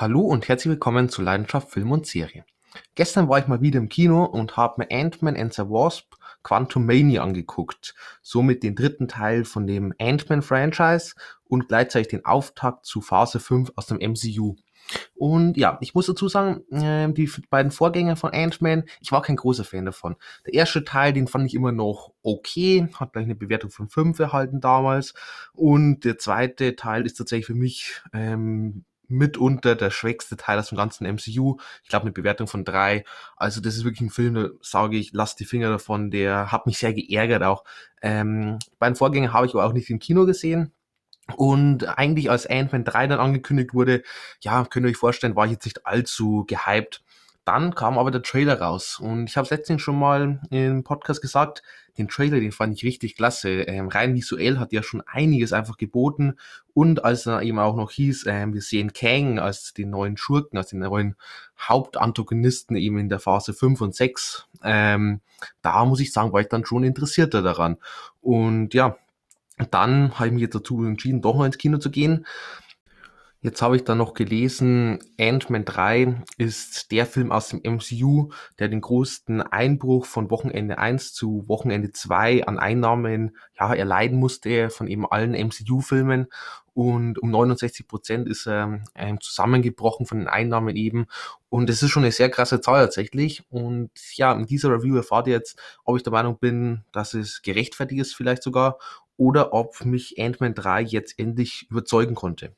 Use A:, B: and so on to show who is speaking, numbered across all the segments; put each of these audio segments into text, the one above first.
A: Hallo und herzlich willkommen zu Leidenschaft Film und Serie. Gestern war ich mal wieder im Kino und habe mir Ant-Man and the Wasp Quantum Mania angeguckt. Somit den dritten Teil von dem Ant-Man Franchise und gleichzeitig den Auftakt zu Phase 5 aus dem MCU. Und ja, ich muss dazu sagen, äh, die beiden Vorgänger von Ant-Man, ich war kein großer Fan davon. Der erste Teil, den fand ich immer noch okay, hat gleich eine Bewertung von 5 erhalten damals. Und der zweite Teil ist tatsächlich für mich ähm, mitunter der schwächste Teil aus dem ganzen MCU. Ich glaube, eine Bewertung von drei. Also das ist wirklich ein Film, da sage ich, lass die Finger davon. Der hat mich sehr geärgert auch. Ähm, bei den Vorgängern habe ich aber auch nicht im Kino gesehen. Und eigentlich als Ant-Man 3 dann angekündigt wurde, ja, könnt ihr euch vorstellen, war ich jetzt nicht allzu gehypt. Dann kam aber der Trailer raus und ich habe es letztens schon mal im Podcast gesagt, den Trailer, den fand ich richtig klasse. Ähm, rein visuell hat ja schon einiges einfach geboten und als er eben auch noch hieß, ähm, wir sehen Kang als den neuen Schurken, als den neuen Hauptantagonisten eben in der Phase 5 und 6, ähm, da muss ich sagen, war ich dann schon interessierter daran. Und ja, dann habe ich mich jetzt dazu entschieden, doch noch ins Kino zu gehen. Jetzt habe ich dann noch gelesen, Ant-Man 3 ist der Film aus dem MCU, der den größten Einbruch von Wochenende 1 zu Wochenende 2 an Einnahmen ja, erleiden musste von eben allen MCU-Filmen. Und um 69 Prozent ist er ähm, zusammengebrochen von den Einnahmen eben. Und es ist schon eine sehr krasse Zahl tatsächlich. Und ja, in dieser Review erfahrt ihr jetzt, ob ich der Meinung bin, dass es gerechtfertigt ist vielleicht sogar oder ob mich Ant-Man 3 jetzt endlich überzeugen konnte.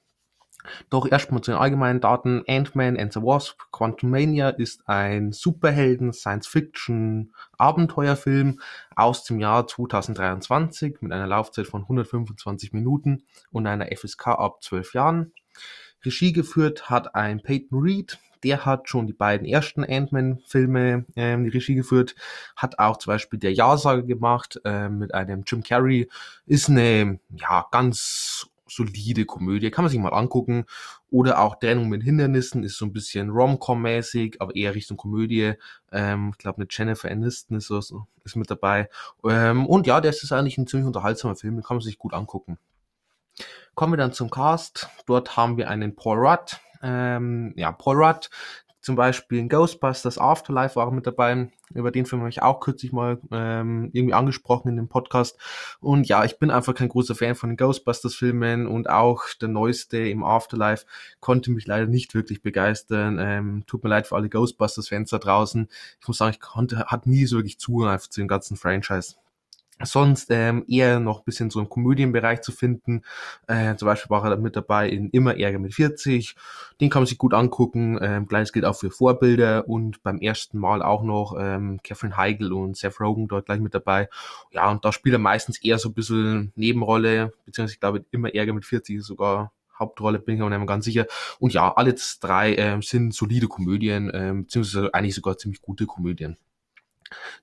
A: Doch erstmal zu den allgemeinen Daten. Ant-Man and the Wasp Quantum Mania ist ein Superhelden Science-Fiction Abenteuerfilm aus dem Jahr 2023 mit einer Laufzeit von 125 Minuten und einer FSK ab 12 Jahren. Regie geführt hat ein Peyton Reed, der hat schon die beiden ersten Ant-Man-Filme ähm, die Regie geführt, hat auch zum Beispiel der Ja-Sager gemacht äh, mit einem Jim Carrey. Ist eine ja ganz solide Komödie, kann man sich mal angucken. Oder auch Trennung mit Hindernissen ist so ein bisschen Rom-Com-mäßig, aber eher Richtung Komödie. Ähm, ich glaube, eine Jennifer Aniston ist, so, ist mit dabei. Ähm, und ja, der ist eigentlich ein ziemlich unterhaltsamer Film, den kann man sich gut angucken. Kommen wir dann zum Cast. Dort haben wir einen Paul Rudd. Ähm, ja, Paul Rudd zum Beispiel in Ghostbusters Afterlife war mit dabei. Über den Film habe ich auch kürzlich mal ähm, irgendwie angesprochen in dem Podcast. Und ja, ich bin einfach kein großer Fan von den Ghostbusters-Filmen und auch der neueste im Afterlife konnte mich leider nicht wirklich begeistern. Ähm, tut mir leid für alle Ghostbusters-Fans da draußen. Ich muss sagen, ich konnte, hat nie so wirklich Zugang zu dem ganzen Franchise sonst ähm, eher noch ein bisschen so im Komödienbereich zu finden. Äh, zum Beispiel war er mit dabei in Immer Ärger mit 40. Den kann man sich gut angucken. Ähm, Gleiches gilt auch für Vorbilder und beim ersten Mal auch noch ähm, Catherine Heigl und Seth Rogen dort gleich mit dabei. Ja, und da spielt er meistens eher so ein bisschen Nebenrolle, beziehungsweise ich glaube Immer Ärger mit 40 ist sogar Hauptrolle, bin ich aber nicht ganz sicher. Und ja, alle drei ähm, sind solide Komödien, ähm, beziehungsweise eigentlich sogar ziemlich gute Komödien.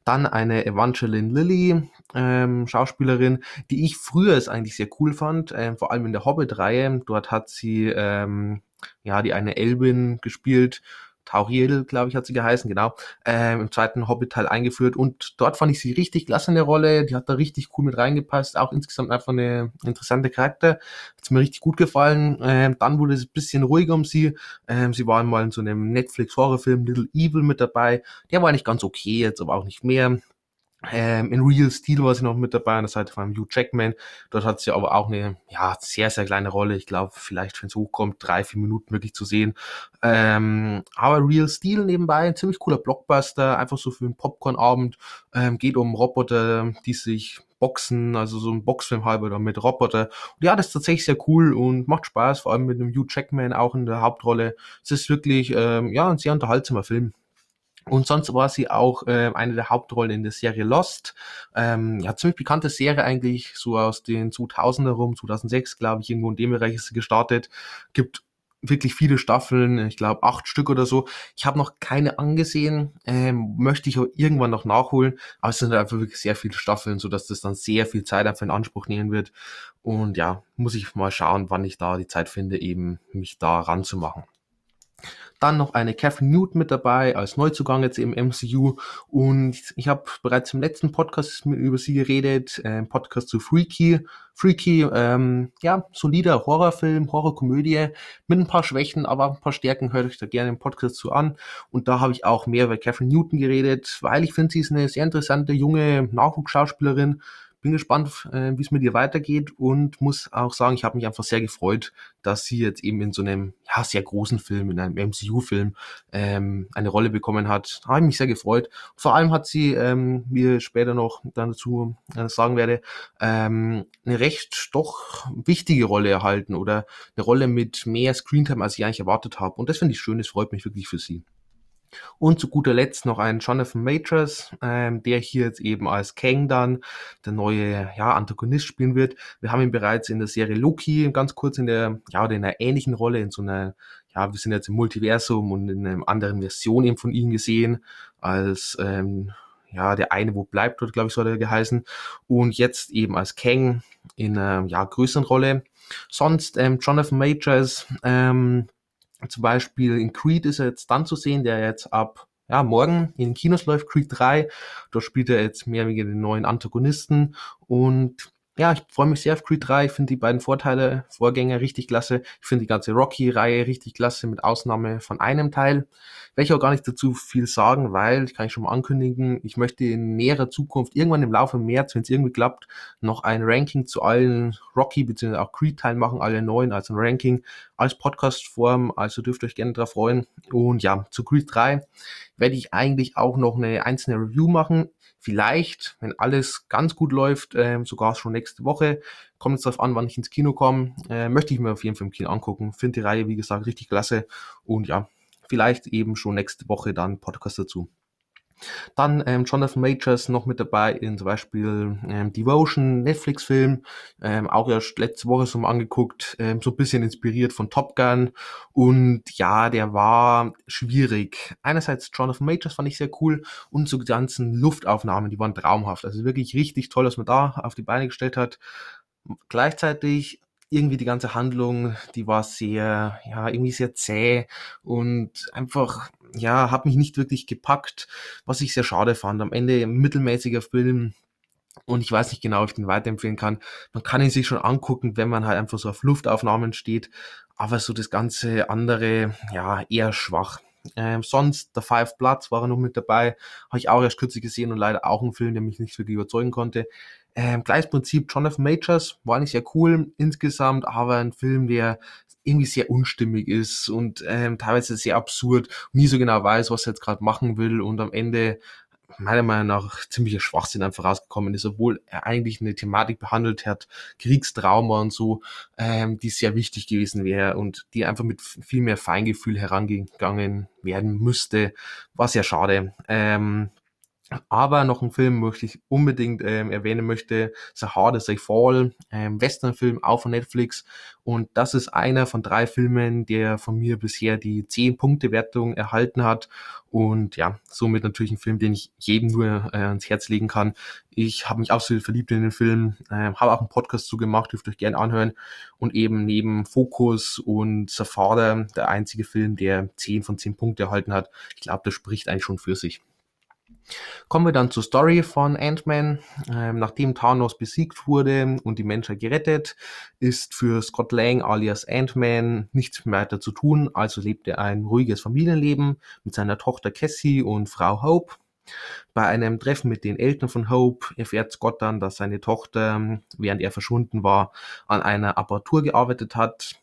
A: Dann eine Evangeline Lilly, ähm, Schauspielerin, die ich früher es eigentlich sehr cool fand, ähm, vor allem in der Hobbit-Reihe. Dort hat sie ähm, ja die eine Elbin gespielt Tauriel, glaube ich, hat sie geheißen, genau, ähm, im zweiten Hobbit-Teil eingeführt. Und dort fand ich sie richtig klasse in der Rolle, die hat da richtig cool mit reingepasst, auch insgesamt einfach eine interessante Charakter, hat's mir richtig gut gefallen, ähm, dann wurde es ein bisschen ruhiger um sie, ähm, sie war mal in so einem Netflix-Horrorfilm Little Evil mit dabei, der war eigentlich ganz okay, jetzt aber auch nicht mehr, ähm, in Real Steel war sie noch mit dabei an der Seite von Hugh Jackman. Dort hat sie aber auch eine ja, sehr, sehr kleine Rolle. Ich glaube, vielleicht, wenn es hochkommt, drei, vier Minuten wirklich zu sehen. Ähm, aber Real Steel nebenbei, ein ziemlich cooler Blockbuster, einfach so für einen Popcorn-Abend. Ähm, geht um Roboter, die sich boxen, also so ein Boxfilm halber mit Roboter. Und ja, das ist tatsächlich sehr cool und macht Spaß, vor allem mit einem Hugh Jackman auch in der Hauptrolle. Es ist wirklich ähm, ja, ein sehr unterhaltsamer Film. Und sonst war sie auch äh, eine der Hauptrollen in der Serie Lost. Ähm, ja, ziemlich bekannte Serie eigentlich, so aus den 2000er rum, 2006, glaube ich, irgendwo in dem Bereich ist sie gestartet. Gibt wirklich viele Staffeln, ich glaube acht Stück oder so. Ich habe noch keine angesehen, ähm, möchte ich auch irgendwann noch nachholen, aber es sind einfach wirklich sehr viele Staffeln, so dass das dann sehr viel Zeit einfach in Anspruch nehmen wird. Und ja, muss ich mal schauen, wann ich da die Zeit finde, eben mich da ranzumachen. Dann noch eine Catherine Newton mit dabei als Neuzugang jetzt im MCU. Und ich habe bereits im letzten Podcast über sie geredet, äh, Podcast zu Freaky. Freaky, ähm, ja, solider Horrorfilm, Horrorkomödie mit ein paar Schwächen, aber ein paar Stärken hört euch da gerne im Podcast zu an. Und da habe ich auch mehr über Catherine Newton geredet, weil ich finde, sie ist eine sehr interessante junge Nachwuchsschauspielerin bin gespannt, äh, wie es mit ihr weitergeht und muss auch sagen, ich habe mich einfach sehr gefreut, dass sie jetzt eben in so einem ja, sehr großen Film, in einem MCU-Film, ähm, eine Rolle bekommen hat. Habe ich mich sehr gefreut. Vor allem hat sie, ähm, wie später noch dazu äh, sagen werde, ähm, eine recht doch wichtige Rolle erhalten oder eine Rolle mit mehr Screentime, als ich eigentlich erwartet habe. Und das finde ich schön, das freut mich wirklich für sie. Und zu guter Letzt noch ein Jonathan Majors, ähm, der hier jetzt eben als Kang dann der neue ja, Antagonist spielen wird. Wir haben ihn bereits in der Serie Loki ganz kurz in der, ja, in einer ähnlichen Rolle, in so einer, ja, wir sind jetzt im Multiversum und in einer anderen Version eben von ihm gesehen, als ähm, ja, der eine, wo bleibt, dort, glaube ich, so hat er geheißen. Und jetzt eben als Kang in einer ja, größeren Rolle. Sonst ähm, Jonathan Majors, ähm, zum Beispiel in Creed ist er jetzt dann zu sehen, der jetzt ab ja, morgen in Kinos läuft, Creed 3. Dort spielt er jetzt mehr wegen den neuen Antagonisten und ja, ich freue mich sehr auf Creed 3. Ich finde die beiden Vorteile, Vorgänger richtig klasse. Ich finde die ganze Rocky-Reihe richtig klasse, mit Ausnahme von einem Teil. Werde ich auch gar nicht dazu viel sagen, weil, ich kann ich schon mal ankündigen, ich möchte in näherer Zukunft, irgendwann im Laufe März, wenn es irgendwie klappt, noch ein Ranking zu allen Rocky- bzw. auch Creed-Teilen machen, alle neuen, also ein Ranking als Podcast-Form. Also dürft ihr euch gerne drauf freuen. Und ja, zu Creed 3 werde ich eigentlich auch noch eine einzelne Review machen vielleicht, wenn alles ganz gut läuft, äh, sogar schon nächste Woche. Kommt jetzt darauf an, wann ich ins Kino komme. Äh, möchte ich mir auf jeden Fall im Kino angucken. Finde die Reihe, wie gesagt, richtig klasse. Und ja, vielleicht eben schon nächste Woche dann Podcast dazu. Dann ähm, Jonathan Majors noch mit dabei in zum Beispiel ähm, Devotion, Netflix-Film, ähm, auch erst letzte Woche so mal angeguckt, ähm, so ein bisschen inspiriert von Top Gun. Und ja, der war schwierig. Einerseits Jonathan Majors fand ich sehr cool und so die ganzen Luftaufnahmen, die waren traumhaft. Also wirklich richtig toll, was man da auf die Beine gestellt hat. Gleichzeitig irgendwie die ganze Handlung, die war sehr, ja, irgendwie sehr zäh und einfach, ja, hat mich nicht wirklich gepackt, was ich sehr schade fand. Am Ende mittelmäßiger Film, und ich weiß nicht genau, ob ich den weiterempfehlen kann. Man kann ihn sich schon angucken, wenn man halt einfach so auf Luftaufnahmen steht, aber so das ganze andere, ja, eher schwach. Ähm, sonst, The Five Bloods war er noch mit dabei, habe ich auch erst kürzlich gesehen und leider auch ein Film, der mich nicht wirklich überzeugen konnte. Ähm, gleiches Prinzip, Jonathan Majors war nicht sehr cool insgesamt, aber ein Film, der irgendwie sehr unstimmig ist und ähm, teilweise sehr absurd, nie so genau weiß, was er jetzt gerade machen will und am Ende meiner Meinung nach ziemlicher Schwachsinn einfach rausgekommen ist, obwohl er eigentlich eine Thematik behandelt hat, Kriegstrauma und so, ähm, die sehr wichtig gewesen wäre und die einfach mit viel mehr Feingefühl herangegangen werden müsste, war sehr schade. Ähm, aber noch ein Film, möchte ich unbedingt ähm, erwähnen möchte, The Hard As I Fall, ähm, Westernfilm, auch von Netflix. Und das ist einer von drei Filmen, der von mir bisher die 10-Punkte-Wertung erhalten hat. Und ja, somit natürlich ein Film, den ich jedem nur äh, ans Herz legen kann. Ich habe mich absolut verliebt in den Film, äh, habe auch einen Podcast zu gemacht, dürft euch gerne anhören. Und eben neben Focus und The Father der einzige Film, der 10 von 10 Punkte erhalten hat. Ich glaube, das spricht eigentlich schon für sich. Kommen wir dann zur Story von Ant-Man. Ähm, nachdem Thanos besiegt wurde und die Menschheit gerettet, ist für Scott Lang alias Ant-Man nichts mehr weiter zu tun, also lebt er ein ruhiges Familienleben mit seiner Tochter Cassie und Frau Hope. Bei einem Treffen mit den Eltern von Hope erfährt Scott dann, dass seine Tochter, während er verschwunden war, an einer Apparatur gearbeitet hat,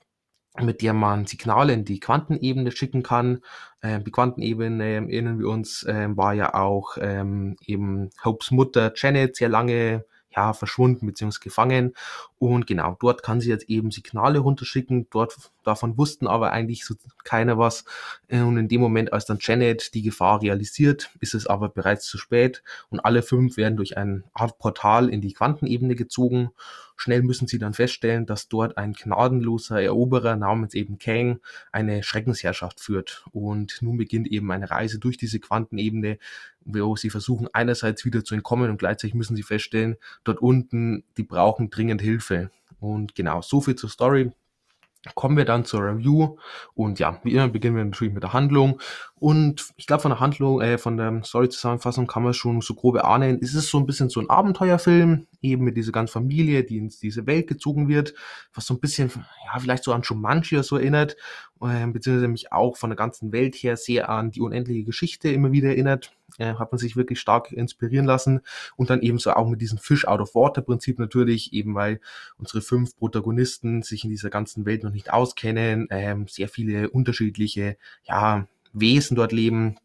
A: mit der man Signale in die Quantenebene schicken kann. Ähm, die Quantenebene, erinnern wir uns, ähm, war ja auch ähm, eben Hopes Mutter Janet sehr lange ja, verschwunden bzw. gefangen. Und genau, dort kann sie jetzt eben Signale runterschicken. Dort, davon wussten aber eigentlich so keiner was. Und in dem Moment, als dann Janet die Gefahr realisiert, ist es aber bereits zu spät. Und alle fünf werden durch ein Art Portal in die Quantenebene gezogen. Schnell müssen sie dann feststellen, dass dort ein gnadenloser Eroberer namens eben Kang eine Schreckensherrschaft führt. Und nun beginnt eben eine Reise durch diese Quantenebene, wo sie versuchen einerseits wieder zu entkommen und gleichzeitig müssen sie feststellen, dort unten, die brauchen dringend Hilfe. Und genau, so viel zur Story. kommen wir dann zur Review. Und ja, wie immer beginnen wir natürlich mit der Handlung. Und ich glaube von der Handlung, äh, von der Story-Zusammenfassung kann man schon so grob ahnen, ist es so ein bisschen so ein Abenteuerfilm, eben mit dieser ganzen Familie, die in diese Welt gezogen wird, was so ein bisschen, ja, vielleicht so an Shumanji so erinnert, äh, beziehungsweise mich auch von der ganzen Welt her sehr an die unendliche Geschichte immer wieder erinnert, äh, hat man sich wirklich stark inspirieren lassen und dann ebenso auch mit diesem Fish out of Water Prinzip natürlich, eben weil unsere fünf Protagonisten sich in dieser ganzen Welt noch nicht auskennen, ähm, sehr viele unterschiedliche, ja, Wesen dort leben,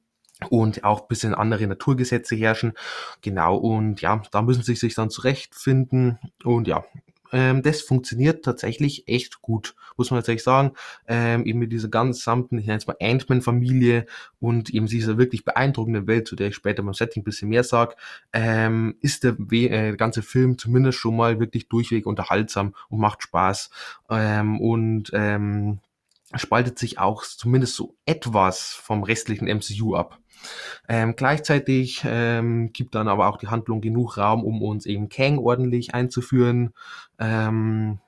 A: und auch bisschen andere Naturgesetze herrschen. Genau, und ja, da müssen sie sich dann zurechtfinden. Und ja, ähm, das funktioniert tatsächlich echt gut, muss man tatsächlich sagen. Ähm, eben mit dieser gesamten, ich nenne es mal Ant-Man-Familie und eben dieser wirklich beeindruckenden Welt, zu der ich später beim Setting ein bisschen mehr sage, ähm, ist der, äh, ganze Film zumindest schon mal wirklich durchweg unterhaltsam und macht Spaß. Ähm, und ähm, spaltet sich auch zumindest so etwas vom restlichen MCU ab. Ähm, gleichzeitig ähm, gibt dann aber auch die Handlung genug Raum, um uns eben Kang ordentlich einzuführen. Ähm,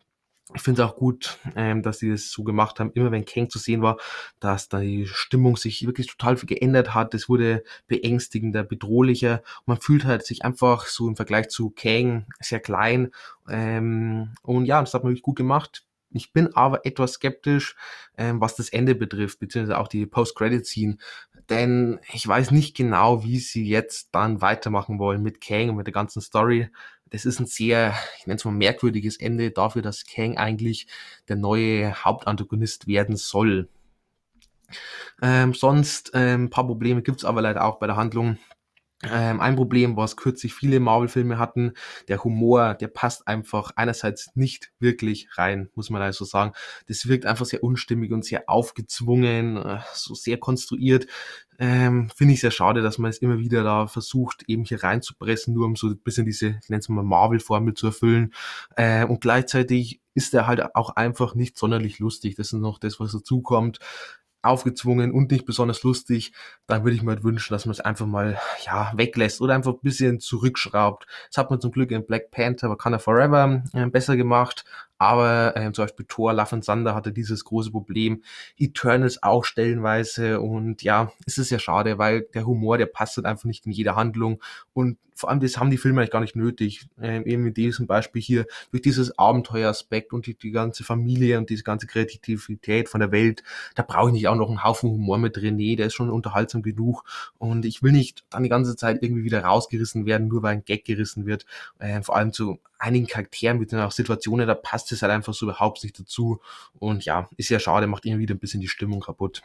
A: ich finde es auch gut, ähm, dass sie das so gemacht haben, immer wenn Kang zu sehen war, dass da die Stimmung sich wirklich total geändert hat. Es wurde beängstigender, bedrohlicher. Man fühlt halt sich einfach so im Vergleich zu Kang sehr klein. Ähm, und ja, das hat man wirklich gut gemacht. Ich bin aber etwas skeptisch, ähm, was das Ende betrifft, beziehungsweise auch die Post-Credit-Scene. Denn ich weiß nicht genau, wie sie jetzt dann weitermachen wollen mit Kang und mit der ganzen Story. Das ist ein sehr, ich nenne es mal merkwürdiges Ende dafür, dass Kang eigentlich der neue Hauptantagonist werden soll. Ähm, sonst ähm, paar Probleme gibt's aber leider auch bei der Handlung. Ähm, ein Problem, was kürzlich viele Marvel-Filme hatten, der Humor, der passt einfach einerseits nicht wirklich rein, muss man also sagen. Das wirkt einfach sehr unstimmig und sehr aufgezwungen, äh, so sehr konstruiert. Ähm, Finde ich sehr schade, dass man es immer wieder da versucht, eben hier reinzupressen, nur um so ein bisschen diese, ich nenne es mal Marvel-Formel zu erfüllen. Äh, und gleichzeitig ist er halt auch einfach nicht sonderlich lustig. Das ist noch das, was dazu kommt aufgezwungen und nicht besonders lustig, dann würde ich mir halt wünschen, dass man es einfach mal ja weglässt oder einfach ein bisschen zurückschraubt. Das hat man zum Glück in Black Panther Wakanda Forever äh, besser gemacht, aber äh, zum Beispiel Thor, Love and Thunder hatte dieses große Problem. Eternals auch stellenweise. Und ja, es ist ja schade, weil der Humor, der passt halt einfach nicht in jede Handlung. Und vor allem, das haben die Filme eigentlich gar nicht nötig. Ähm, eben in diesem Beispiel hier, durch dieses Abenteueraspekt und die, die ganze Familie und diese ganze Kreativität von der Welt, da brauche ich nicht auch noch einen Haufen Humor mit drin. Nee, der ist schon unterhaltsam genug. Und ich will nicht dann die ganze Zeit irgendwie wieder rausgerissen werden, nur weil ein Gag gerissen wird. Äh, vor allem zu einigen Charakteren mit auch Situationen, da passt es halt einfach so überhaupt nicht dazu. Und ja, ist ja schade, macht immer wieder ein bisschen die Stimmung kaputt.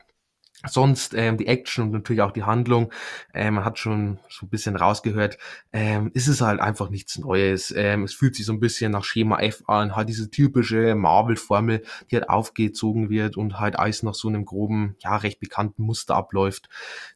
A: Sonst ähm, die Action und natürlich auch die Handlung, ähm, man hat schon so ein bisschen rausgehört, ähm, ist es halt einfach nichts Neues. Ähm, es fühlt sich so ein bisschen nach Schema F an, halt diese typische Marvel-Formel, die halt aufgezogen wird und halt alles nach so einem groben, ja, recht bekannten Muster abläuft.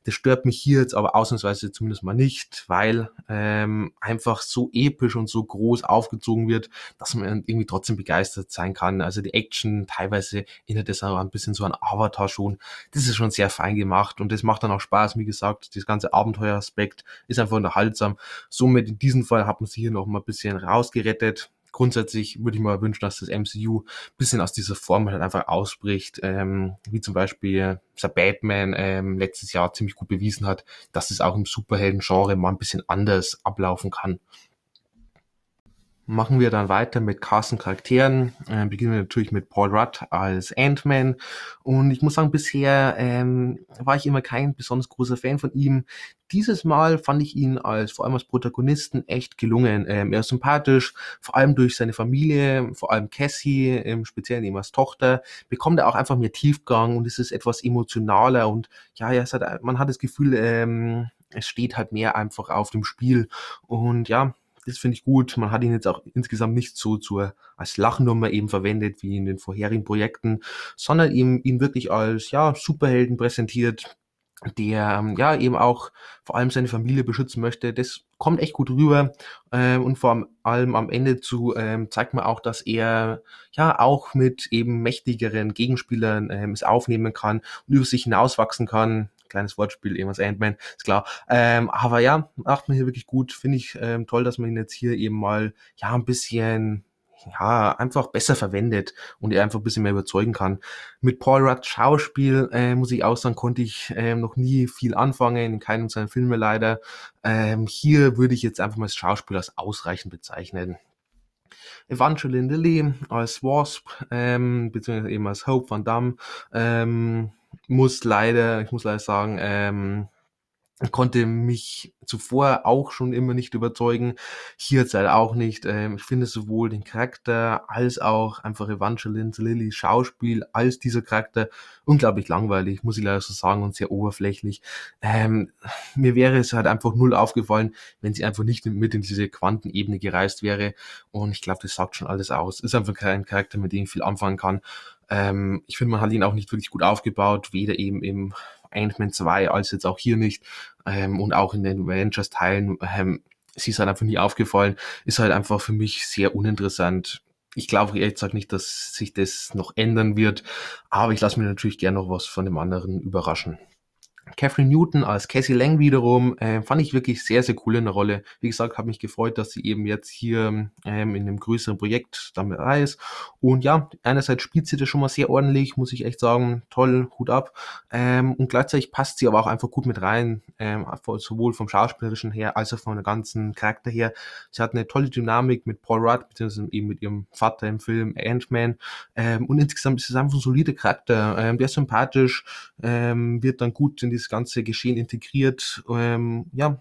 A: Das stört mich hier jetzt aber ausnahmsweise zumindest mal nicht, weil ähm, einfach so episch und so groß aufgezogen wird, dass man irgendwie trotzdem begeistert sein kann. Also die Action, teilweise erinnert es auch ein bisschen so an Avatar schon. Das ist schon sehr fein gemacht und das macht dann auch Spaß. Wie gesagt, das ganze Abenteueraspekt ist einfach unterhaltsam. Somit in diesem Fall hat man sich hier noch mal ein bisschen rausgerettet. Grundsätzlich würde ich mir wünschen, dass das MCU ein bisschen aus dieser Form halt einfach ausbricht, ähm, wie zum Beispiel der Batman ähm, letztes Jahr ziemlich gut bewiesen hat, dass es auch im Superhelden-Genre mal ein bisschen anders ablaufen kann machen wir dann weiter mit Carsten Charakteren. Äh, beginnen wir natürlich mit Paul Rudd als Ant-Man. Und ich muss sagen, bisher ähm, war ich immer kein besonders großer Fan von ihm. Dieses Mal fand ich ihn als vor allem als Protagonisten echt gelungen. Ähm, er ist sympathisch, vor allem durch seine Familie, vor allem Cassie, im Speziellen eben als Tochter, bekommt er auch einfach mehr Tiefgang und es ist etwas emotionaler und ja, ja hat, man hat das Gefühl, ähm, es steht halt mehr einfach auf dem Spiel. Und ja, das finde ich gut. Man hat ihn jetzt auch insgesamt nicht so zur, als Lachnummer eben verwendet wie in den vorherigen Projekten, sondern ihm, ihn wirklich als, ja, Superhelden präsentiert, der, ähm, ja, eben auch vor allem seine Familie beschützen möchte. Das kommt echt gut rüber. Ähm, und vor allem am Ende zu ähm, zeigt man auch, dass er ja auch mit eben mächtigeren Gegenspielern ähm, es aufnehmen kann und über sich hinauswachsen kann kleines Wortspiel, eben als Ant-Man, ist klar. Ähm, aber ja, macht man hier wirklich gut. Finde ich ähm, toll, dass man ihn jetzt hier eben mal, ja, ein bisschen ja, einfach besser verwendet und er einfach ein bisschen mehr überzeugen kann. Mit Paul Rudd Schauspiel, äh, muss ich auch sagen, konnte ich ähm, noch nie viel anfangen, in keinem seiner Filme leider. Ähm, hier würde ich jetzt einfach mal das Schauspiel als ausreichend bezeichnen. Evangeline Lilly als Wasp, ähm, beziehungsweise eben als Hope Van Damme, ähm, muss leider, ich muss leider sagen, ähm, konnte mich zuvor auch schon immer nicht überzeugen. Hier jetzt halt auch nicht. Ähm, ich finde sowohl den Charakter als auch einfach Evangeline Lillys Schauspiel als dieser Charakter unglaublich langweilig, muss ich leider so sagen, und sehr oberflächlich. Ähm, mir wäre es halt einfach null aufgefallen, wenn sie einfach nicht mit in diese Quantenebene gereist wäre. Und ich glaube, das sagt schon alles aus. Ist einfach kein Charakter, mit dem ich viel anfangen kann. Ähm, ich finde, man hat ihn auch nicht wirklich gut aufgebaut, weder eben im Ant-Man 2 als jetzt auch hier nicht ähm, und auch in den Avengers-Teilen. Ähm, sie ist halt einfach nie aufgefallen, ist halt einfach für mich sehr uninteressant. Ich glaube ehrlich gesagt nicht, dass sich das noch ändern wird, aber ich lasse mir natürlich gerne noch was von dem anderen überraschen. Catherine Newton als Cassie Lang wiederum äh, fand ich wirklich sehr, sehr cool in der Rolle. Wie gesagt, habe mich gefreut, dass sie eben jetzt hier ähm, in einem größeren Projekt damit ist. Und ja, einerseits spielt sie das schon mal sehr ordentlich, muss ich echt sagen. Toll, Hut ab. Ähm, und gleichzeitig passt sie aber auch einfach gut mit rein, ähm, sowohl vom Schauspielerischen her als auch von der ganzen Charakter her. Sie hat eine tolle Dynamik mit Paul Rudd, beziehungsweise eben mit ihrem Vater im Film Ant-Man. Ähm, und insgesamt ist es einfach ein solider Charakter. Ähm, der ist sympathisch, ähm, wird dann gut in die das ganze Geschehen integriert. Ähm, ja,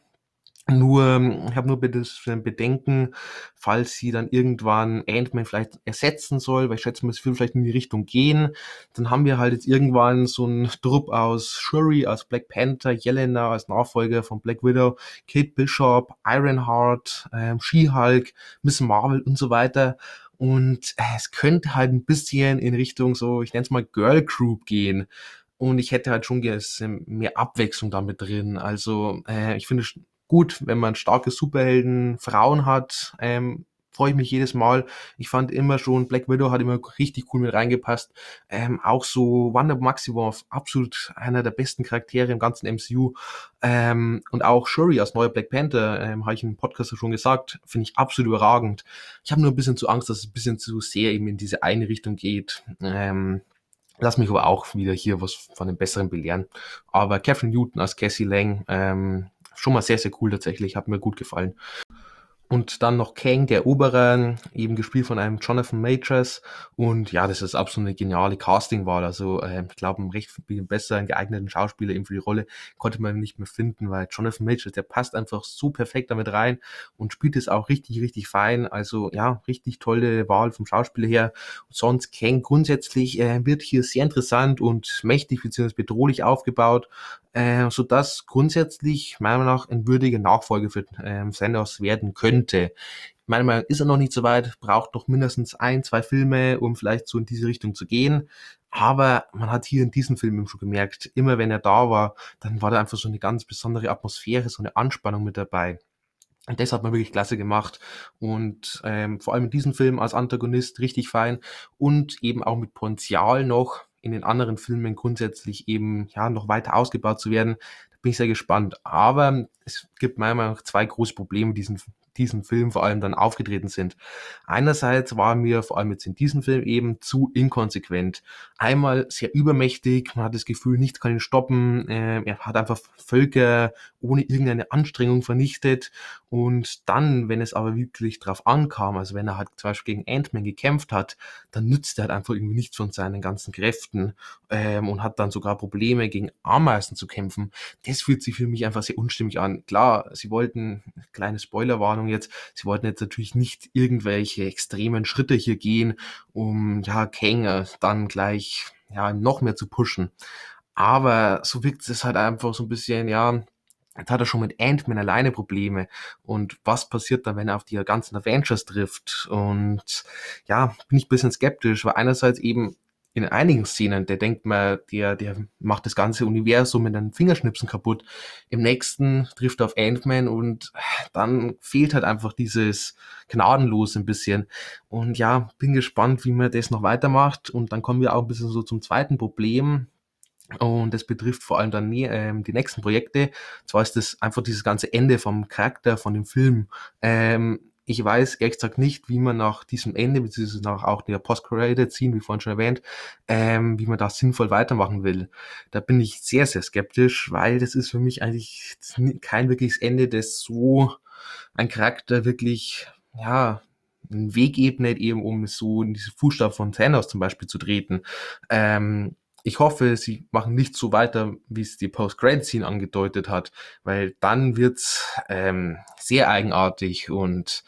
A: nur, ich habe nur Bedenken, falls sie dann irgendwann Ant-Man vielleicht ersetzen soll, weil ich schätze mal, es will vielleicht in die Richtung gehen. Dann haben wir halt jetzt irgendwann so einen Trupp aus Shuri als Black Panther, Yelena als Nachfolger von Black Widow, Kate Bishop, Ironheart, ähm, She-Hulk, Miss Marvel und so weiter. Und äh, es könnte halt ein bisschen in Richtung so, ich nenne es mal Girl Group gehen. Und ich hätte halt schon mehr Abwechslung damit drin. Also äh, ich finde es gut, wenn man starke Superhelden, Frauen hat. Ähm, freue ich mich jedes Mal. Ich fand immer schon, Black Widow hat immer richtig cool mit reingepasst. Ähm, auch so Wanda Maximoff, absolut einer der besten Charaktere im ganzen MCU. Ähm, und auch Shuri als neuer Black Panther, ähm, habe ich im Podcast schon gesagt, finde ich absolut überragend. Ich habe nur ein bisschen zu Angst, dass es ein bisschen zu sehr eben in diese eine Richtung geht. Ähm, Lass mich aber auch wieder hier was von den Besseren belehren. Aber Catherine Newton als Cassie Lang, ähm, schon mal sehr, sehr cool tatsächlich, hat mir gut gefallen. Und dann noch Kang, der Obere, eben gespielt von einem Jonathan Majors. Und ja, das ist absolut eine geniale Castingwahl. Also äh, ich glaube, einen recht viel besseren geeigneten Schauspieler eben für die Rolle konnte man nicht mehr finden, weil Jonathan Majors, der passt einfach so perfekt damit rein und spielt es auch richtig, richtig fein. Also ja, richtig tolle Wahl vom Schauspieler her. Und sonst Kang grundsätzlich äh, wird hier sehr interessant und mächtig bzw. bedrohlich aufgebaut äh, sodass grundsätzlich meiner Meinung nach ein würdiger Nachfolger für ähm, Sanders werden könnte. Meiner Meinung nach ist er noch nicht so weit, braucht noch mindestens ein, zwei Filme, um vielleicht so in diese Richtung zu gehen. Aber man hat hier in diesem Film schon gemerkt, immer wenn er da war, dann war da einfach so eine ganz besondere Atmosphäre, so eine Anspannung mit dabei. Und das hat man wirklich klasse gemacht. Und ähm, vor allem in diesem Film als Antagonist richtig fein und eben auch mit Potenzial noch in den anderen Filmen grundsätzlich eben ja noch weiter ausgebaut zu werden. Da bin ich sehr gespannt. Aber es gibt meiner Meinung nach zwei große Probleme, diesen diesem Film vor allem dann aufgetreten sind. Einerseits war mir vor allem jetzt in diesem Film eben zu inkonsequent. Einmal sehr übermächtig, man hat das Gefühl, nichts kann ihn stoppen. Äh, er hat einfach Völker ohne irgendeine Anstrengung vernichtet. Und dann, wenn es aber wirklich drauf ankam, also wenn er halt zum Beispiel gegen Ant-Man gekämpft hat, dann nützt er halt einfach irgendwie nichts von seinen ganzen Kräften ähm, und hat dann sogar Probleme gegen Ameisen zu kämpfen. Das fühlt sich für mich einfach sehr unstimmig an. Klar, sie wollten, kleine Spoilerwarnung, Ahnung jetzt, sie wollten jetzt natürlich nicht irgendwelche extremen Schritte hier gehen, um ja Kang dann gleich ja noch mehr zu pushen. Aber so wirkt es halt einfach so ein bisschen, ja, Jetzt hat er schon mit Ant-Man alleine Probleme. Und was passiert dann, wenn er auf die ganzen Avengers trifft? Und ja, bin ich ein bisschen skeptisch, weil einerseits eben in einigen Szenen, der denkt man, der, der macht das ganze Universum mit einem Fingerschnipsen kaputt. Im nächsten trifft er auf Ant-Man und dann fehlt halt einfach dieses Gnadenlos ein bisschen. Und ja, bin gespannt, wie man das noch weitermacht. Und dann kommen wir auch ein bisschen so zum zweiten Problem. Und das betrifft vor allem dann ähm, die nächsten Projekte. Zwar ist das einfach dieses ganze Ende vom Charakter von dem Film. Ähm, ich weiß ehrlich gesagt nicht, wie man nach diesem Ende, beziehungsweise nach auch der Post-Credit-Scene, wie vorhin schon erwähnt, ähm, wie man da sinnvoll weitermachen will. Da bin ich sehr, sehr skeptisch, weil das ist für mich eigentlich kein wirkliches Ende, das so ein Charakter wirklich, ja, einen Weg ebnet, eben um so in diese Fußstapfen von Thanos zum Beispiel zu treten. Ähm, ich hoffe, sie machen nicht so weiter, wie es die Post-Grad-Scene angedeutet hat, weil dann wird's ähm, sehr eigenartig und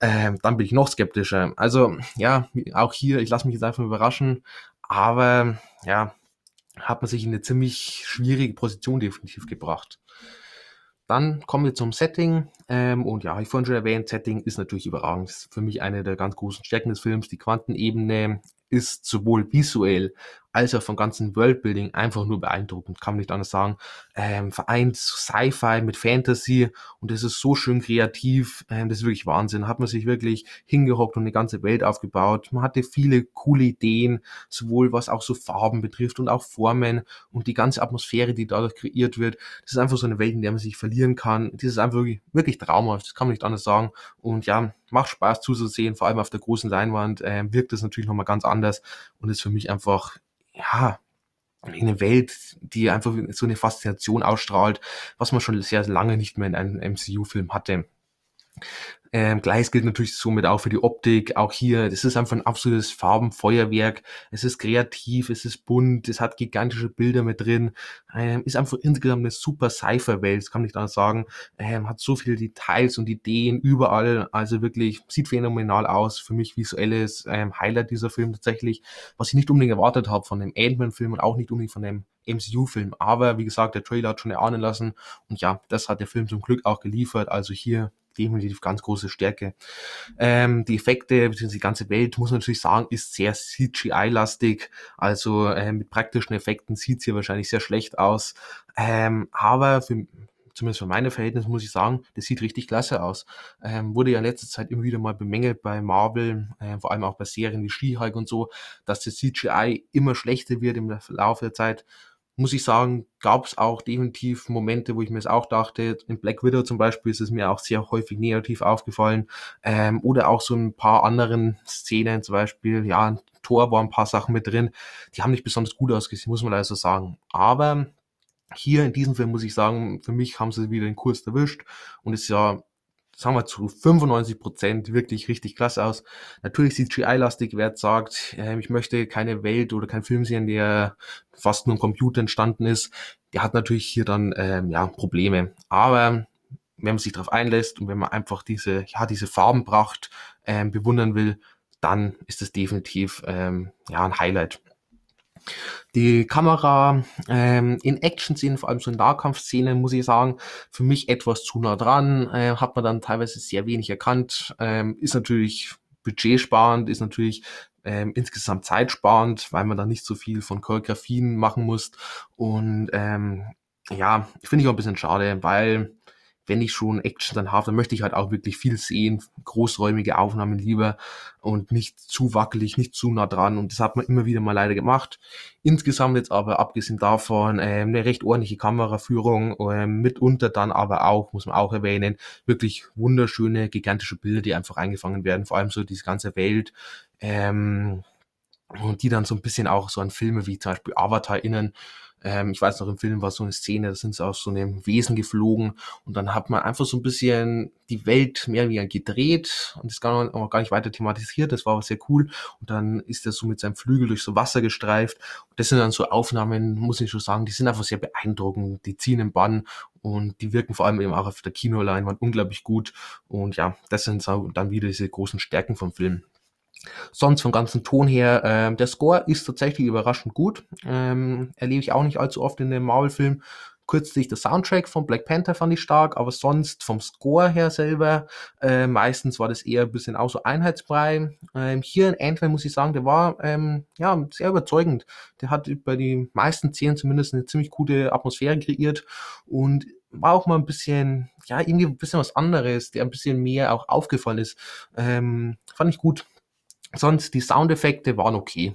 A: ähm, dann bin ich noch skeptischer. Also ja, auch hier, ich lasse mich jetzt einfach überraschen, aber ja, hat man sich in eine ziemlich schwierige Position definitiv gebracht. Dann kommen wir zum Setting. Ähm, und ja, ich vorhin schon erwähnt, Setting ist natürlich überragend. Ist für mich eine der ganz großen Stärken des Films. Die Quantenebene ist sowohl visuell als auch vom ganzen Worldbuilding einfach nur beeindruckend, kann man nicht anders sagen. Ähm, vereint Sci-Fi mit Fantasy und es ist so schön kreativ, ähm, das ist wirklich Wahnsinn. Hat man sich wirklich hingehockt und eine ganze Welt aufgebaut. Man hatte viele coole Ideen, sowohl was auch so Farben betrifft und auch Formen und die ganze Atmosphäre, die dadurch kreiert wird. Das ist einfach so eine Welt, in der man sich verlieren kann. Das ist einfach wirklich, wirklich traumhaft, das kann man nicht anders sagen. Und ja, macht Spaß zuzusehen, vor allem auf der großen Leinwand äh, wirkt das natürlich nochmal ganz anders und ist für mich einfach ja, eine Welt, die einfach so eine Faszination ausstrahlt, was man schon sehr lange nicht mehr in einem MCU-Film hatte. Ähm, Gleiches gilt natürlich somit auch für die Optik. Auch hier, das ist einfach ein absolutes Farbenfeuerwerk. Es ist kreativ, es ist bunt, es hat gigantische Bilder mit drin. Ähm, ist einfach insgesamt eine super Cypher-Welt, das kann ich da sagen. Ähm, hat so viele Details und Ideen überall. Also wirklich, sieht phänomenal aus. Für mich visuelles ähm, Highlight dieser Film tatsächlich, was ich nicht unbedingt erwartet habe von dem Ant-Man-Film und auch nicht unbedingt von dem MCU-Film. Aber wie gesagt, der Trailer hat schon erahnen lassen. Und ja, das hat der Film zum Glück auch geliefert. Also hier definitiv ganz große Stärke. Ähm, die Effekte, beziehungsweise die ganze Welt, muss man natürlich sagen, ist sehr CGI-lastig. Also äh, mit praktischen Effekten sieht hier wahrscheinlich sehr schlecht aus. Ähm, aber für, zumindest für meine Verhältnisse muss ich sagen, das sieht richtig klasse aus. Ähm, wurde ja in letzter Zeit immer wieder mal bemängelt bei Marvel, äh, vor allem auch bei Serien wie She-Hulk und so, dass das CGI immer schlechter wird im Laufe der Zeit muss ich sagen, gab es auch definitiv Momente, wo ich mir es auch dachte. In Black Widow zum Beispiel ist es mir auch sehr häufig negativ aufgefallen. Ähm, oder auch so ein paar anderen Szenen, zum Beispiel, ja, ein Tor war ein paar Sachen mit drin, die haben nicht besonders gut ausgesehen, muss man leider so sagen. Aber hier in diesem Film muss ich sagen, für mich haben sie wieder den Kurs erwischt und ist ja sagen wir zu 95 Prozent wirklich richtig klasse aus. Natürlich CGI-lastig, wer jetzt sagt, äh, ich möchte keine Welt oder kein Film sehen, der fast nur im Computer entstanden ist, der hat natürlich hier dann ähm, ja Probleme. Aber wenn man sich darauf einlässt und wenn man einfach diese ja diese Farbenpracht ähm, bewundern will, dann ist es definitiv ähm, ja ein Highlight. Die Kamera ähm, in Action-Szenen, vor allem so in Nahkampfszenen, muss ich sagen, für mich etwas zu nah dran. Äh, hat man dann teilweise sehr wenig erkannt. Ähm, ist natürlich budgetsparend, ist natürlich ähm, insgesamt zeitsparend, weil man da nicht so viel von Choreografien machen muss. Und ähm, ja, finde ich auch ein bisschen schade, weil wenn ich schon Action dann habe, dann möchte ich halt auch wirklich viel sehen, großräumige Aufnahmen lieber und nicht zu wackelig, nicht zu nah dran und das hat man immer wieder mal leider gemacht. Insgesamt jetzt aber abgesehen davon äh, eine recht ordentliche Kameraführung, äh, mitunter dann aber auch, muss man auch erwähnen, wirklich wunderschöne, gigantische Bilder, die einfach eingefangen werden, vor allem so diese ganze Welt. Ähm, und die dann so ein bisschen auch so an Filme wie zum Beispiel Avatar erinnern, ähm, ich weiß noch, im Film war so eine Szene, da sind sie aus so einem Wesen geflogen und dann hat man einfach so ein bisschen die Welt mehr wie gedreht und das gar, auch gar nicht weiter thematisiert. Das war aber sehr cool. Und dann ist er so mit seinem Flügel durch so Wasser gestreift. Und das sind dann so Aufnahmen, muss ich schon sagen, die sind einfach sehr beeindruckend. Die ziehen im Bann und die wirken vor allem eben auch auf der Kinoleinwand unglaublich gut. Und ja, das sind dann wieder diese großen Stärken vom Film. Sonst vom ganzen Ton her, äh, der Score ist tatsächlich überraschend gut. Ähm, erlebe ich auch nicht allzu oft in den Marvel-Filmen. Kürzlich der Soundtrack von Black Panther fand ich stark, aber sonst vom Score her selber, äh, meistens war das eher ein bisschen auch so einheitsbrei. Ähm, hier in Ant-Man muss ich sagen, der war ähm, ja sehr überzeugend. Der hat bei den meisten Szenen zumindest eine ziemlich gute Atmosphäre kreiert und war auch mal ein bisschen, ja, irgendwie ein bisschen was anderes, der ein bisschen mehr auch aufgefallen ist. Ähm, fand ich gut. Sonst die Soundeffekte waren okay.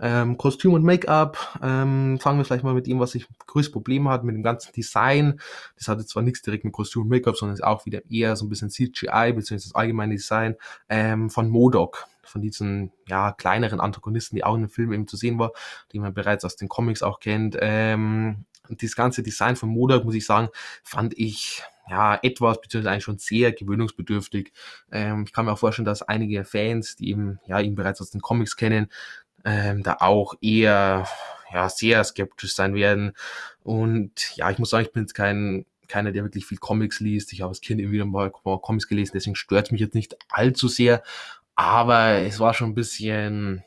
A: Ähm, Kostüm und Make-up, ähm, fangen wir vielleicht mal mit dem, was ich größtes Problem hat, mit dem ganzen Design. Das hatte zwar nichts direkt mit Kostüm und Make-up, sondern ist auch wieder eher so ein bisschen CGI, beziehungsweise das allgemeine Design ähm, von Modok von diesen ja kleineren Antagonisten, die auch in dem Film eben zu sehen war, die man bereits aus den Comics auch kennt. Ähm, das ganze Design von Modok, muss ich sagen, fand ich ja, etwas, beziehungsweise eigentlich schon sehr gewöhnungsbedürftig. Ähm, ich kann mir auch vorstellen, dass einige Fans, die eben, ja, ihn bereits aus den Comics kennen, ähm, da auch eher, ja, sehr skeptisch sein werden. Und ja, ich muss sagen, ich bin jetzt kein, keiner, der wirklich viel Comics liest. Ich habe als Kind immer wieder mal Comics gelesen, deswegen stört es mich jetzt nicht allzu sehr. Aber es war schon ein bisschen,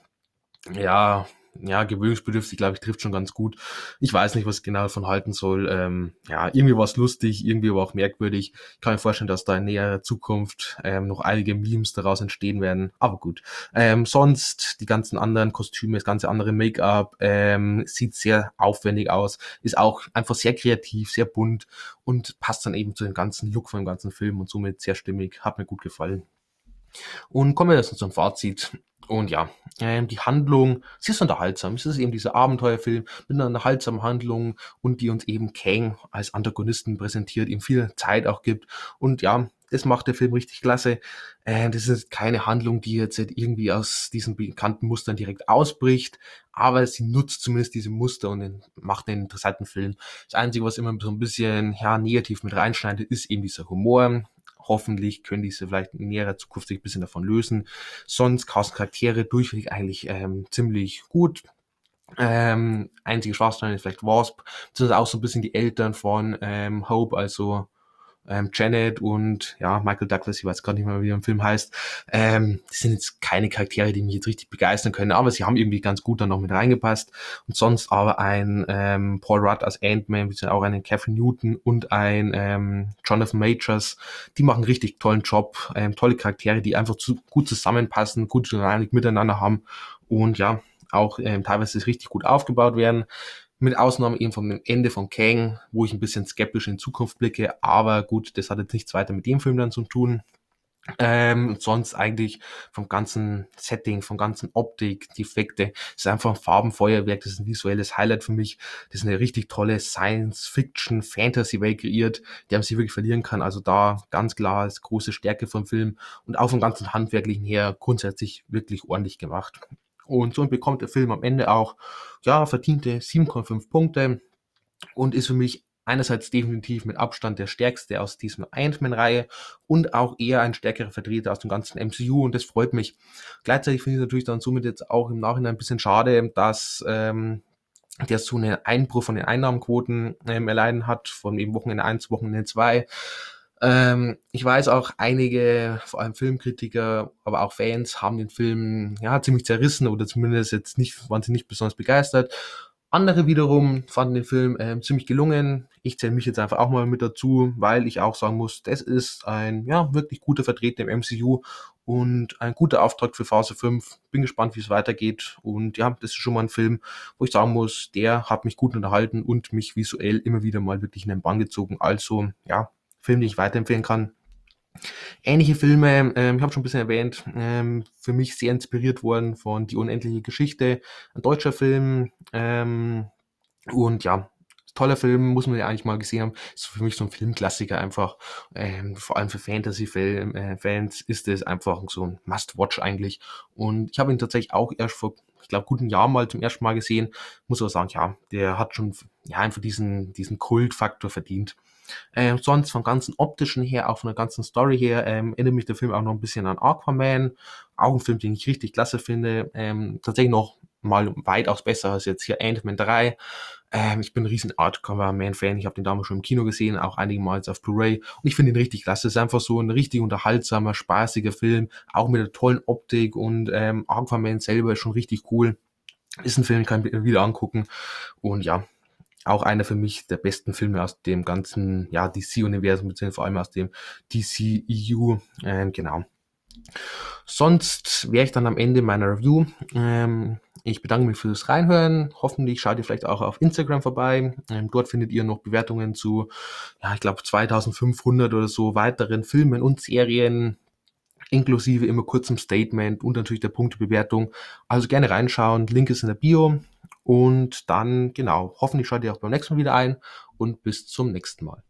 A: ja, ja, gewöhnungsbedürftig, glaube ich, trifft schon ganz gut. Ich weiß nicht, was ich genau davon halten soll. Ähm, ja, irgendwie war es lustig, irgendwie aber auch merkwürdig. Ich kann mir vorstellen, dass da in näherer Zukunft ähm, noch einige Memes daraus entstehen werden. Aber gut. Ähm, sonst die ganzen anderen Kostüme, das ganze andere Make-up ähm, sieht sehr aufwendig aus, ist auch einfach sehr kreativ, sehr bunt und passt dann eben zu dem ganzen Look von dem ganzen Film und somit sehr stimmig. Hat mir gut gefallen. Und kommen wir jetzt zum Fazit. Und ja, ähm, die Handlung, sie ist unterhaltsam. Es ist eben dieser Abenteuerfilm mit einer unterhaltsamen Handlung und die uns eben Kang als Antagonisten präsentiert, ihm viel Zeit auch gibt. Und ja, das macht der Film richtig klasse. Äh, das ist keine Handlung, die jetzt irgendwie aus diesen bekannten Mustern direkt ausbricht, aber sie nutzt zumindest diese Muster und macht einen interessanten Film. Das Einzige, was immer so ein bisschen ja, negativ mit reinschneidet, ist eben dieser Humor. Hoffentlich können diese vielleicht in näherer Zukunft sich ein bisschen davon lösen. Sonst casten Charaktere durchweg eigentlich ähm, ziemlich gut. Ähm, einzige Schwachstelle ist vielleicht Wasp, beziehungsweise auch so ein bisschen die Eltern von ähm, Hope, also ähm, Janet und ja, Michael Douglas, ich weiß gar nicht mehr, wie der Film heißt, ähm, die sind jetzt keine Charaktere, die mich jetzt richtig begeistern können, aber sie haben irgendwie ganz gut dann noch mit reingepasst. Und sonst aber ein ähm, Paul Rudd als Ant-Man, beziehungsweise auch einen Kevin Newton und ein ähm, Jonathan Majors, die machen richtig tollen Job, ähm, tolle Charaktere, die einfach zu, gut zusammenpassen, gute Dynamik miteinander haben und ja, auch ähm, teilweise richtig gut aufgebaut werden. Mit Ausnahme eben vom Ende von Kang, wo ich ein bisschen skeptisch in Zukunft blicke. Aber gut, das hat jetzt nichts weiter mit dem Film dann zu tun. Ähm, sonst eigentlich vom ganzen Setting, vom ganzen Optik, die Effekte, ist einfach ein Farbenfeuerwerk, das ist ein visuelles Highlight für mich. Das ist eine richtig tolle Science-Fiction, Fantasy-Welt kreiert, die man sich wirklich verlieren kann. Also da ganz klar ist große Stärke vom Film und auch vom ganzen Handwerklichen her grundsätzlich wirklich ordentlich gemacht. Und so bekommt der Film am Ende auch, ja, verdiente 7,5 Punkte und ist für mich einerseits definitiv mit Abstand der stärkste aus diesem Ant-Man-Reihe und auch eher ein stärkerer Vertreter aus dem ganzen MCU und das freut mich. Gleichzeitig finde ich natürlich dann somit jetzt auch im Nachhinein ein bisschen schade, dass ähm, der so einen Einbruch von den Einnahmenquoten ähm, erleiden hat, von eben Wochenende 1, Wochenende 2. Ähm, ich weiß auch, einige, vor allem Filmkritiker, aber auch Fans, haben den Film ja ziemlich zerrissen oder zumindest jetzt nicht, waren sie nicht besonders begeistert. Andere wiederum fanden den Film ähm, ziemlich gelungen. Ich zähle mich jetzt einfach auch mal mit dazu, weil ich auch sagen muss, das ist ein ja wirklich guter Vertreter im MCU und ein guter Auftrag für Phase 5. Bin gespannt, wie es weitergeht. Und ja, das ist schon mal ein Film, wo ich sagen muss, der hat mich gut unterhalten und mich visuell immer wieder mal wirklich in den Bann gezogen. Also ja, Film, den ich weiterempfehlen kann. Ähnliche Filme, ähm, ich habe schon ein bisschen erwähnt, ähm, für mich sehr inspiriert worden von Die unendliche Geschichte, ein deutscher Film. Ähm, und ja, toller Film, muss man ja eigentlich mal gesehen haben. Ist für mich so ein Filmklassiker einfach. Ähm, vor allem für Fantasy-Fans ist es einfach so ein Must-Watch eigentlich. Und ich habe ihn tatsächlich auch erst vor, ich glaube, guten Jahr mal zum ersten Mal gesehen. Muss aber sagen, ja, der hat schon ja, einfach diesen, diesen Kultfaktor verdient. Ähm, sonst vom ganzen optischen her, auch von der ganzen Story her, ähm, erinnert mich der Film auch noch ein bisschen an Aquaman. Auch ein Film, den ich richtig klasse finde. Ähm, tatsächlich noch mal weitaus besser als jetzt hier Ant-Man 3. Ähm, ich bin ein riesen Aquaman-Fan. Ich habe den damals schon im Kino gesehen, auch einige Mal auf Blu-ray. Und ich finde ihn richtig klasse. Es ist einfach so ein richtig unterhaltsamer, spaßiger Film. Auch mit der tollen Optik und ähm, Aquaman selber ist schon richtig cool. Ist ein Film, den kann ich wieder angucken. Und ja, auch einer für mich der besten Filme aus dem ganzen ja, DC-Universum, beziehungsweise vor allem aus dem DC-EU. Ähm, genau. Sonst wäre ich dann am Ende meiner Review. Ähm, ich bedanke mich fürs Reinhören. Hoffentlich schaut ihr vielleicht auch auf Instagram vorbei. Ähm, dort findet ihr noch Bewertungen zu, ja, ich glaube 2500 oder so weiteren Filmen und Serien. inklusive immer kurzem Statement und natürlich der Punktebewertung. Also gerne reinschauen, Link ist in der Bio. Und dann, genau, hoffentlich schaut ihr auch beim nächsten Mal wieder ein und bis zum nächsten Mal.